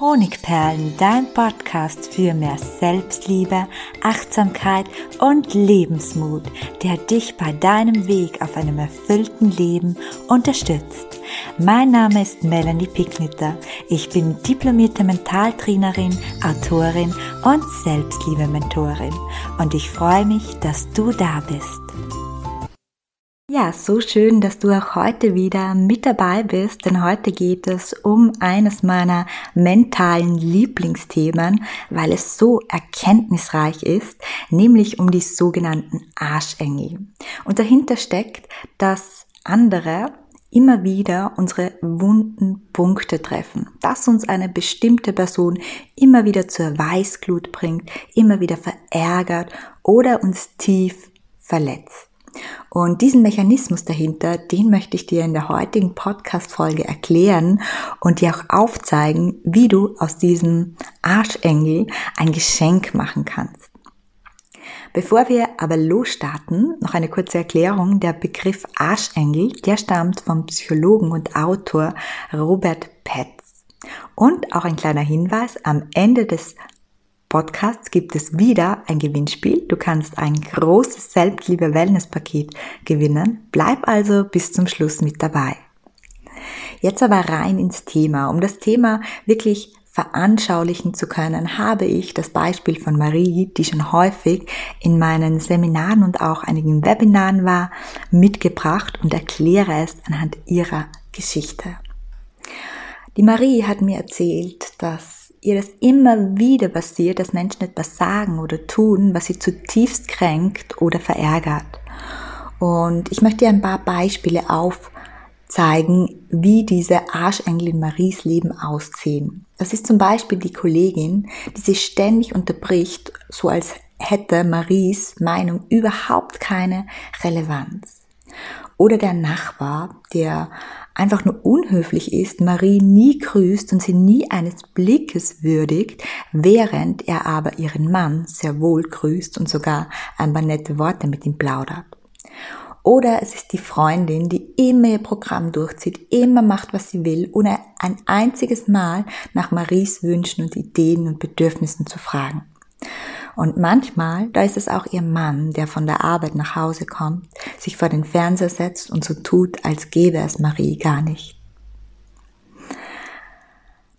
Honigperlen, dein Podcast für mehr Selbstliebe, Achtsamkeit und Lebensmut, der dich bei deinem Weg auf einem erfüllten Leben unterstützt. Mein Name ist Melanie Picknitter. Ich bin diplomierte Mentaltrainerin, Autorin und Selbstliebe-Mentorin und ich freue mich, dass du da bist. Ja, so schön, dass du auch heute wieder mit dabei bist, denn heute geht es um eines meiner mentalen Lieblingsthemen, weil es so erkenntnisreich ist, nämlich um die sogenannten Arschengel. Und dahinter steckt, dass andere immer wieder unsere wunden Punkte treffen, dass uns eine bestimmte Person immer wieder zur Weißglut bringt, immer wieder verärgert oder uns tief verletzt. Und diesen Mechanismus dahinter, den möchte ich dir in der heutigen Podcast-Folge erklären und dir auch aufzeigen, wie du aus diesem Arschengel ein Geschenk machen kannst. Bevor wir aber losstarten, noch eine kurze Erklärung. Der Begriff Arschengel, der stammt vom Psychologen und Autor Robert Petz. Und auch ein kleiner Hinweis, am Ende des Podcasts gibt es wieder ein Gewinnspiel. Du kannst ein großes Selbstliebe-Wellness-Paket gewinnen. Bleib also bis zum Schluss mit dabei. Jetzt aber rein ins Thema. Um das Thema wirklich veranschaulichen zu können, habe ich das Beispiel von Marie, die schon häufig in meinen Seminaren und auch einigen Webinaren war, mitgebracht und erkläre es anhand ihrer Geschichte. Die Marie hat mir erzählt, dass ihr das immer wieder passiert, dass Menschen etwas sagen oder tun, was sie zutiefst kränkt oder verärgert. Und ich möchte dir ein paar Beispiele aufzeigen, wie diese Arschengel in Maries Leben aussehen. Das ist zum Beispiel die Kollegin, die sich ständig unterbricht, so als hätte Maries Meinung überhaupt keine Relevanz. Oder der Nachbar, der einfach nur unhöflich ist, Marie nie grüßt und sie nie eines Blickes würdigt, während er aber ihren Mann sehr wohl grüßt und sogar ein paar nette Worte mit ihm plaudert. Oder es ist die Freundin, die immer ihr Programm durchzieht, immer macht, was sie will, ohne ein einziges Mal nach Maries Wünschen und Ideen und Bedürfnissen zu fragen. Und manchmal, da ist es auch ihr Mann, der von der Arbeit nach Hause kommt, sich vor den Fernseher setzt und so tut, als gäbe es Marie gar nicht.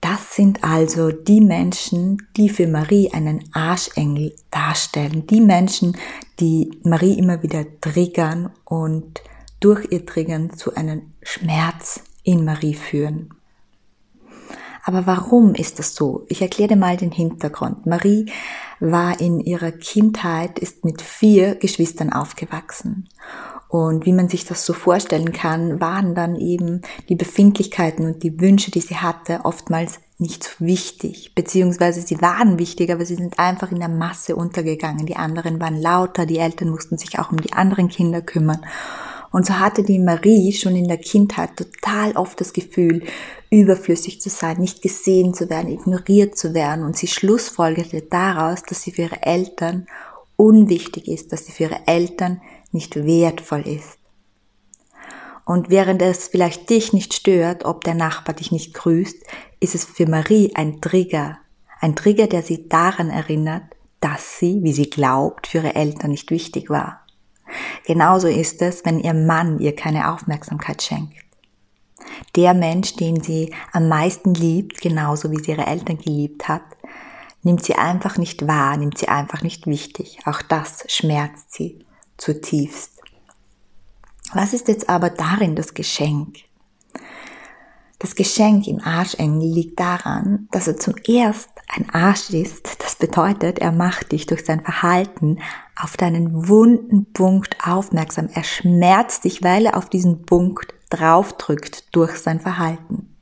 Das sind also die Menschen, die für Marie einen Arschengel darstellen. Die Menschen, die Marie immer wieder triggern und durch ihr Triggern zu einem Schmerz in Marie führen. Aber warum ist das so? Ich erkläre dir mal den Hintergrund. Marie war in ihrer Kindheit, ist mit vier Geschwistern aufgewachsen. Und wie man sich das so vorstellen kann, waren dann eben die Befindlichkeiten und die Wünsche, die sie hatte, oftmals nicht so wichtig. Beziehungsweise sie waren wichtig, aber sie sind einfach in der Masse untergegangen. Die anderen waren lauter, die Eltern mussten sich auch um die anderen Kinder kümmern. Und so hatte die Marie schon in der Kindheit total oft das Gefühl, überflüssig zu sein, nicht gesehen zu werden, ignoriert zu werden. Und sie schlussfolgerte daraus, dass sie für ihre Eltern unwichtig ist, dass sie für ihre Eltern nicht wertvoll ist. Und während es vielleicht dich nicht stört, ob der Nachbar dich nicht grüßt, ist es für Marie ein Trigger. Ein Trigger, der sie daran erinnert, dass sie, wie sie glaubt, für ihre Eltern nicht wichtig war. Genauso ist es, wenn ihr Mann ihr keine Aufmerksamkeit schenkt. Der Mensch, den sie am meisten liebt, genauso wie sie ihre Eltern geliebt hat, nimmt sie einfach nicht wahr, nimmt sie einfach nicht wichtig. Auch das schmerzt sie zutiefst. Was ist jetzt aber darin das Geschenk? Das Geschenk im Arschengel liegt daran, dass er zum erst ein Arsch ist. Das bedeutet, er macht dich durch sein Verhalten auf deinen wunden Punkt aufmerksam. Er schmerzt dich, weil er auf diesen Punkt draufdrückt durch sein Verhalten.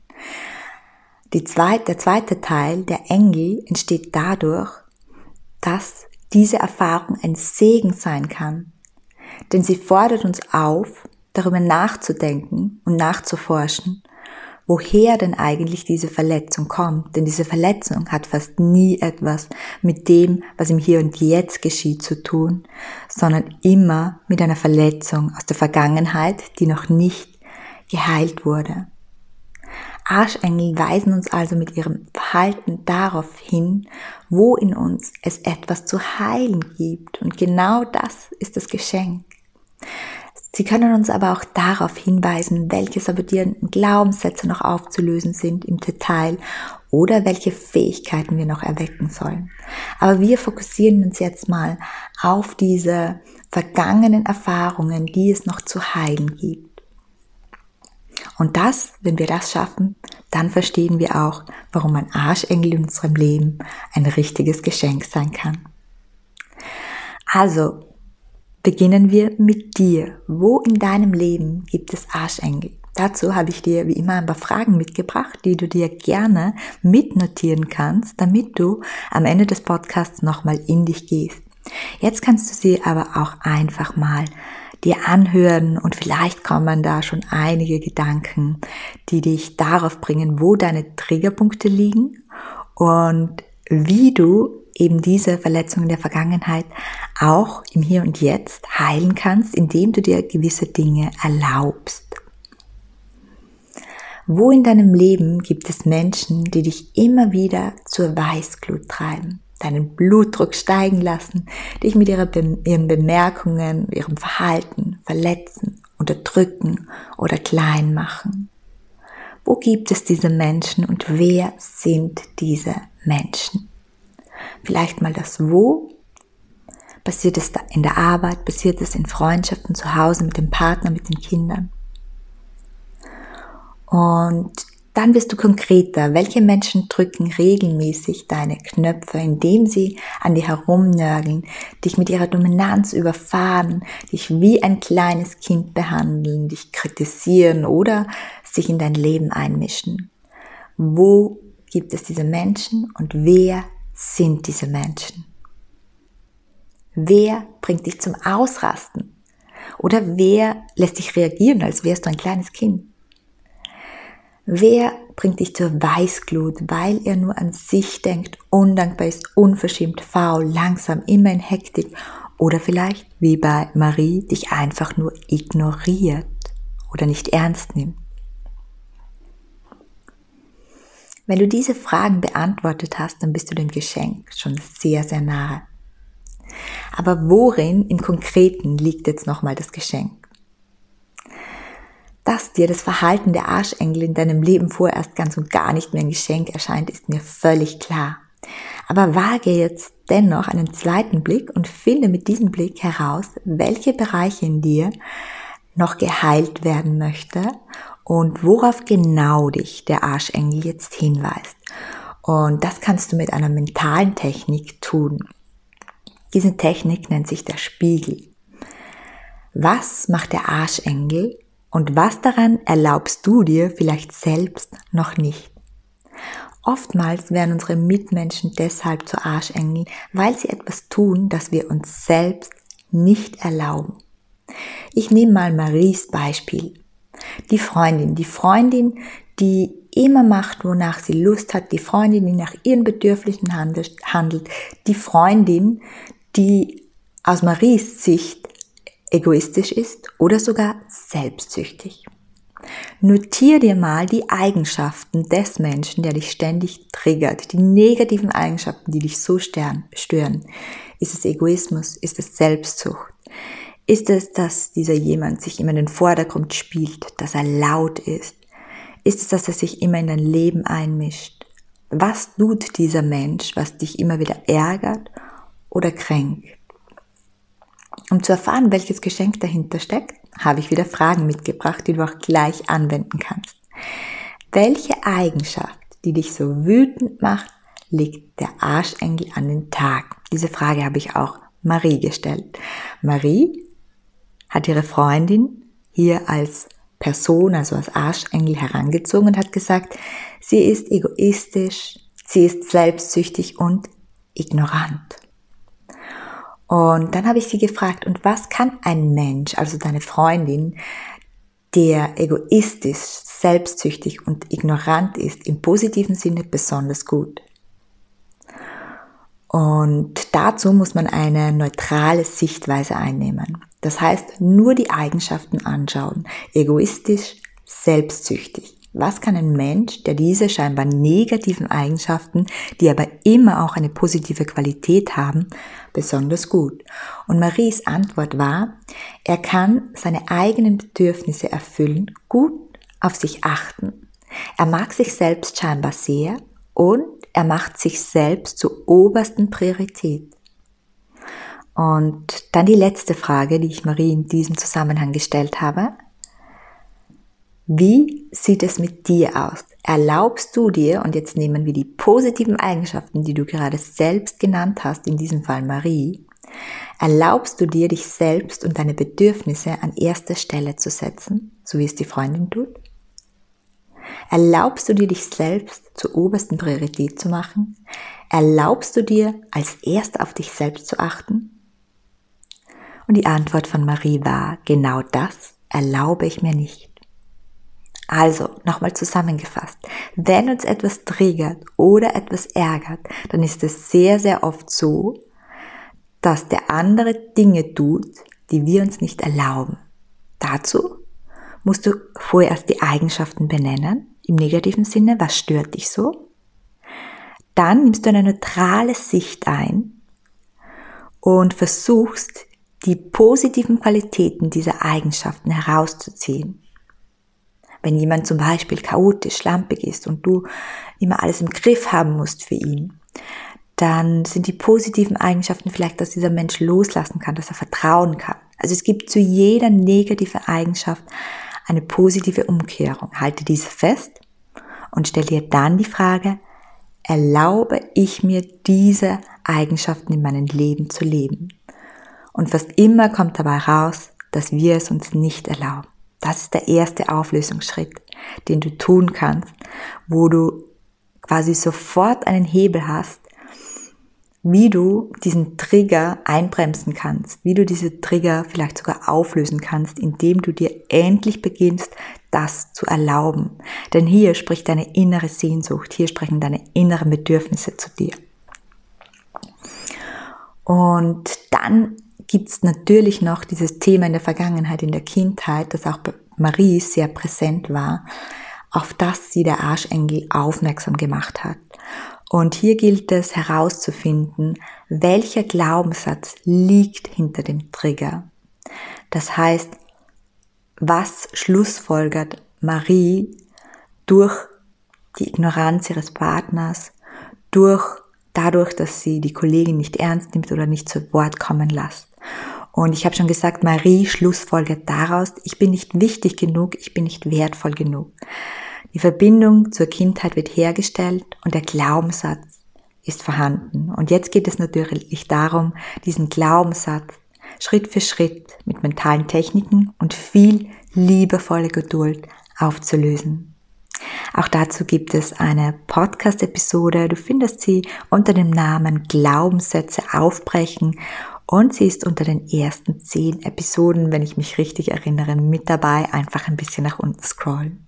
Zweite, der zweite Teil, der Engel, entsteht dadurch, dass diese Erfahrung ein Segen sein kann. Denn sie fordert uns auf, darüber nachzudenken und nachzuforschen, woher denn eigentlich diese Verletzung kommt. Denn diese Verletzung hat fast nie etwas mit dem, was im Hier und Jetzt geschieht, zu tun, sondern immer mit einer Verletzung aus der Vergangenheit, die noch nicht geheilt wurde. Arschengel weisen uns also mit ihrem Verhalten darauf hin, wo in uns es etwas zu heilen gibt. Und genau das ist das Geschenk. Sie können uns aber auch darauf hinweisen, welche sabotierenden Glaubenssätze noch aufzulösen sind im Detail oder welche Fähigkeiten wir noch erwecken sollen. Aber wir fokussieren uns jetzt mal auf diese vergangenen Erfahrungen, die es noch zu heilen gibt. Und das, wenn wir das schaffen, dann verstehen wir auch, warum ein Arschengel in unserem Leben ein richtiges Geschenk sein kann. Also, beginnen wir mit dir. Wo in deinem Leben gibt es Arschengel? Dazu habe ich dir wie immer ein paar Fragen mitgebracht, die du dir gerne mitnotieren kannst, damit du am Ende des Podcasts nochmal in dich gehst. Jetzt kannst du sie aber auch einfach mal dir anhören und vielleicht kommen da schon einige Gedanken, die dich darauf bringen, wo deine Triggerpunkte liegen und wie du eben diese Verletzungen der Vergangenheit auch im Hier und Jetzt heilen kannst, indem du dir gewisse Dinge erlaubst. Wo in deinem Leben gibt es Menschen, die dich immer wieder zur Weißglut treiben, deinen Blutdruck steigen lassen, dich mit ihren Bemerkungen, ihrem Verhalten verletzen, unterdrücken oder klein machen? Wo gibt es diese Menschen und wer sind diese Menschen? Vielleicht mal das Wo. Passiert es in der Arbeit? Passiert es in Freundschaften zu Hause mit dem Partner, mit den Kindern? Und dann wirst du konkreter. Welche Menschen drücken regelmäßig deine Knöpfe, indem sie an dir herumnörgeln, dich mit ihrer Dominanz überfahren, dich wie ein kleines Kind behandeln, dich kritisieren oder sich in dein Leben einmischen? Wo gibt es diese Menschen und wer sind diese Menschen? Wer bringt dich zum Ausrasten? Oder wer lässt dich reagieren, als wärst du ein kleines Kind? Wer bringt dich zur Weißglut, weil er nur an sich denkt, undankbar ist, unverschämt, faul, langsam, immer in Hektik oder vielleicht, wie bei Marie, dich einfach nur ignoriert oder nicht ernst nimmt? Wenn du diese Fragen beantwortet hast, dann bist du dem Geschenk schon sehr, sehr nahe. Aber worin im Konkreten liegt jetzt nochmal das Geschenk? Dass dir das Verhalten der Arschengel in deinem Leben vorerst ganz und gar nicht mehr ein Geschenk erscheint, ist mir völlig klar. Aber wage jetzt dennoch einen zweiten Blick und finde mit diesem Blick heraus, welche Bereiche in dir noch geheilt werden möchte und worauf genau dich der Arschengel jetzt hinweist. Und das kannst du mit einer mentalen Technik tun. Diese Technik nennt sich der Spiegel. Was macht der Arschengel und was daran erlaubst du dir vielleicht selbst noch nicht? Oftmals werden unsere Mitmenschen deshalb zu Arschengeln, weil sie etwas tun, das wir uns selbst nicht erlauben. Ich nehme mal Maries Beispiel. Die Freundin, die Freundin, die immer macht, wonach sie Lust hat, die Freundin, die nach ihren Bedürfnissen handelt, die Freundin, die aus Maries Sicht egoistisch ist oder sogar selbstsüchtig. Notier dir mal die Eigenschaften des Menschen, der dich ständig triggert, die negativen Eigenschaften, die dich so stören. Ist es Egoismus? Ist es Selbstsucht? Ist es, dass dieser jemand sich immer in den Vordergrund spielt, dass er laut ist? Ist es, dass er sich immer in dein Leben einmischt? Was tut dieser Mensch, was dich immer wieder ärgert oder kränkt? Um zu erfahren, welches Geschenk dahinter steckt, habe ich wieder Fragen mitgebracht, die du auch gleich anwenden kannst. Welche Eigenschaft, die dich so wütend macht, legt der Arschengel an den Tag? Diese Frage habe ich auch Marie gestellt. Marie hat ihre Freundin hier als Person, also als Arschengel herangezogen und hat gesagt, sie ist egoistisch, sie ist selbstsüchtig und ignorant. Und dann habe ich sie gefragt, und was kann ein Mensch, also deine Freundin, der egoistisch, selbstsüchtig und ignorant ist, im positiven Sinne besonders gut? Und dazu muss man eine neutrale Sichtweise einnehmen. Das heißt, nur die Eigenschaften anschauen. Egoistisch, selbstsüchtig. Was kann ein Mensch, der diese scheinbar negativen Eigenschaften, die aber immer auch eine positive Qualität haben, besonders gut? Und Maries Antwort war, er kann seine eigenen Bedürfnisse erfüllen, gut auf sich achten. Er mag sich selbst scheinbar sehr und er macht sich selbst zur obersten Priorität. Und dann die letzte Frage, die ich Marie in diesem Zusammenhang gestellt habe. Wie sieht es mit dir aus? Erlaubst du dir, und jetzt nehmen wir die positiven Eigenschaften, die du gerade selbst genannt hast, in diesem Fall Marie, erlaubst du dir, dich selbst und deine Bedürfnisse an erster Stelle zu setzen, so wie es die Freundin tut? Erlaubst du dir, dich selbst zur obersten Priorität zu machen? Erlaubst du dir, als erst auf dich selbst zu achten? Und die Antwort von Marie war, genau das erlaube ich mir nicht. Also, nochmal zusammengefasst, wenn uns etwas triggert oder etwas ärgert, dann ist es sehr, sehr oft so, dass der andere Dinge tut, die wir uns nicht erlauben. Dazu musst du vorerst die Eigenschaften benennen, im negativen Sinne, was stört dich so. Dann nimmst du eine neutrale Sicht ein und versuchst, die positiven Qualitäten dieser Eigenschaften herauszuziehen. Wenn jemand zum Beispiel chaotisch, lampig ist und du immer alles im Griff haben musst für ihn, dann sind die positiven Eigenschaften vielleicht, dass dieser Mensch loslassen kann, dass er vertrauen kann. Also es gibt zu jeder negativen Eigenschaft eine positive Umkehrung. Halte diese fest und stell dir dann die Frage, erlaube ich mir diese Eigenschaften in meinem Leben zu leben? Und fast immer kommt dabei raus, dass wir es uns nicht erlauben. Das ist der erste Auflösungsschritt, den du tun kannst, wo du quasi sofort einen Hebel hast, wie du diesen Trigger einbremsen kannst, wie du diese Trigger vielleicht sogar auflösen kannst, indem du dir endlich beginnst, das zu erlauben. Denn hier spricht deine innere Sehnsucht, hier sprechen deine inneren Bedürfnisse zu dir. Und dann gibt's natürlich noch dieses Thema in der Vergangenheit, in der Kindheit, das auch bei Marie sehr präsent war, auf das sie der Arschengel aufmerksam gemacht hat. Und hier gilt es herauszufinden, welcher Glaubenssatz liegt hinter dem Trigger. Das heißt, was schlussfolgert Marie durch die Ignoranz ihres Partners, durch dadurch, dass sie die Kollegin nicht ernst nimmt oder nicht zu Wort kommen lässt. Und ich habe schon gesagt, Marie schlussfolgert daraus, ich bin nicht wichtig genug, ich bin nicht wertvoll genug. Die Verbindung zur Kindheit wird hergestellt und der Glaubenssatz ist vorhanden. Und jetzt geht es natürlich darum, diesen Glaubenssatz Schritt für Schritt mit mentalen Techniken und viel liebevolle Geduld aufzulösen. Auch dazu gibt es eine Podcast-Episode. Du findest sie unter dem Namen Glaubenssätze aufbrechen und sie ist unter den ersten zehn Episoden, wenn ich mich richtig erinnere, mit dabei. Einfach ein bisschen nach unten scrollen.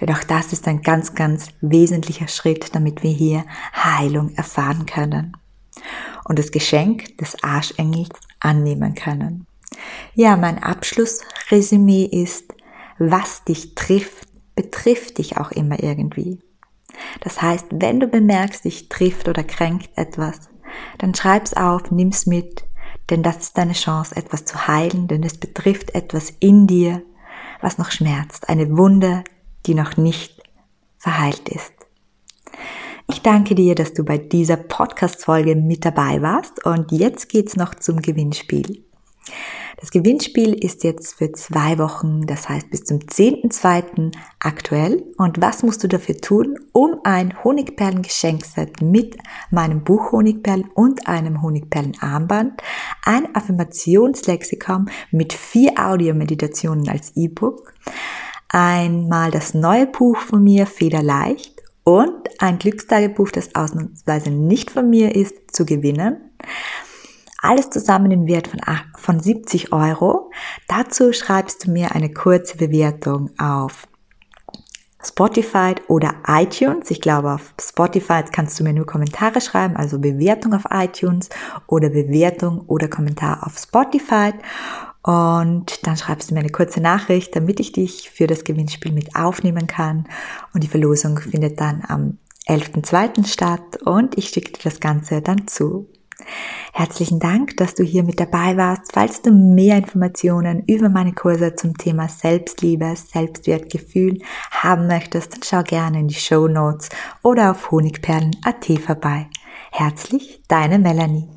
Denn auch das ist ein ganz, ganz wesentlicher Schritt, damit wir hier Heilung erfahren können und das Geschenk des Arschengels annehmen können. Ja, mein Abschlussresümee ist, was dich trifft, betrifft dich auch immer irgendwie. Das heißt, wenn du bemerkst, dich trifft oder kränkt etwas, dann schreib's auf, nimm's mit, denn das ist deine Chance, etwas zu heilen, denn es betrifft etwas in dir, was noch schmerzt, eine Wunde, die noch nicht verheilt ist. Ich danke dir, dass du bei dieser Podcast-Folge mit dabei warst und jetzt geht's noch zum Gewinnspiel. Das Gewinnspiel ist jetzt für zwei Wochen, das heißt bis zum 10.2. aktuell. Und was musst du dafür tun, um ein Honigperlen-Geschenkset mit meinem Buch Honigperlen und einem Honigperlen-Armband, ein Affirmationslexikon mit vier Audiomeditationen als E-Book, einmal das neue Buch von mir, Federleicht, und ein Glückstagebuch, das ausnahmsweise nicht von mir ist, zu gewinnen. Alles zusammen im Wert von, von 70 Euro. Dazu schreibst du mir eine kurze Bewertung auf Spotify oder iTunes. Ich glaube, auf Spotify kannst du mir nur Kommentare schreiben, also Bewertung auf iTunes oder Bewertung oder Kommentar auf Spotify. Und dann schreibst du mir eine kurze Nachricht, damit ich dich für das Gewinnspiel mit aufnehmen kann. Und die Verlosung findet dann am 11.02. statt und ich schicke dir das Ganze dann zu. Herzlichen Dank, dass du hier mit dabei warst. Falls du mehr Informationen über meine Kurse zum Thema Selbstliebe, Selbstwertgefühl haben möchtest, dann schau gerne in die Show Notes oder auf honigperlen.at vorbei. Herzlich, deine Melanie.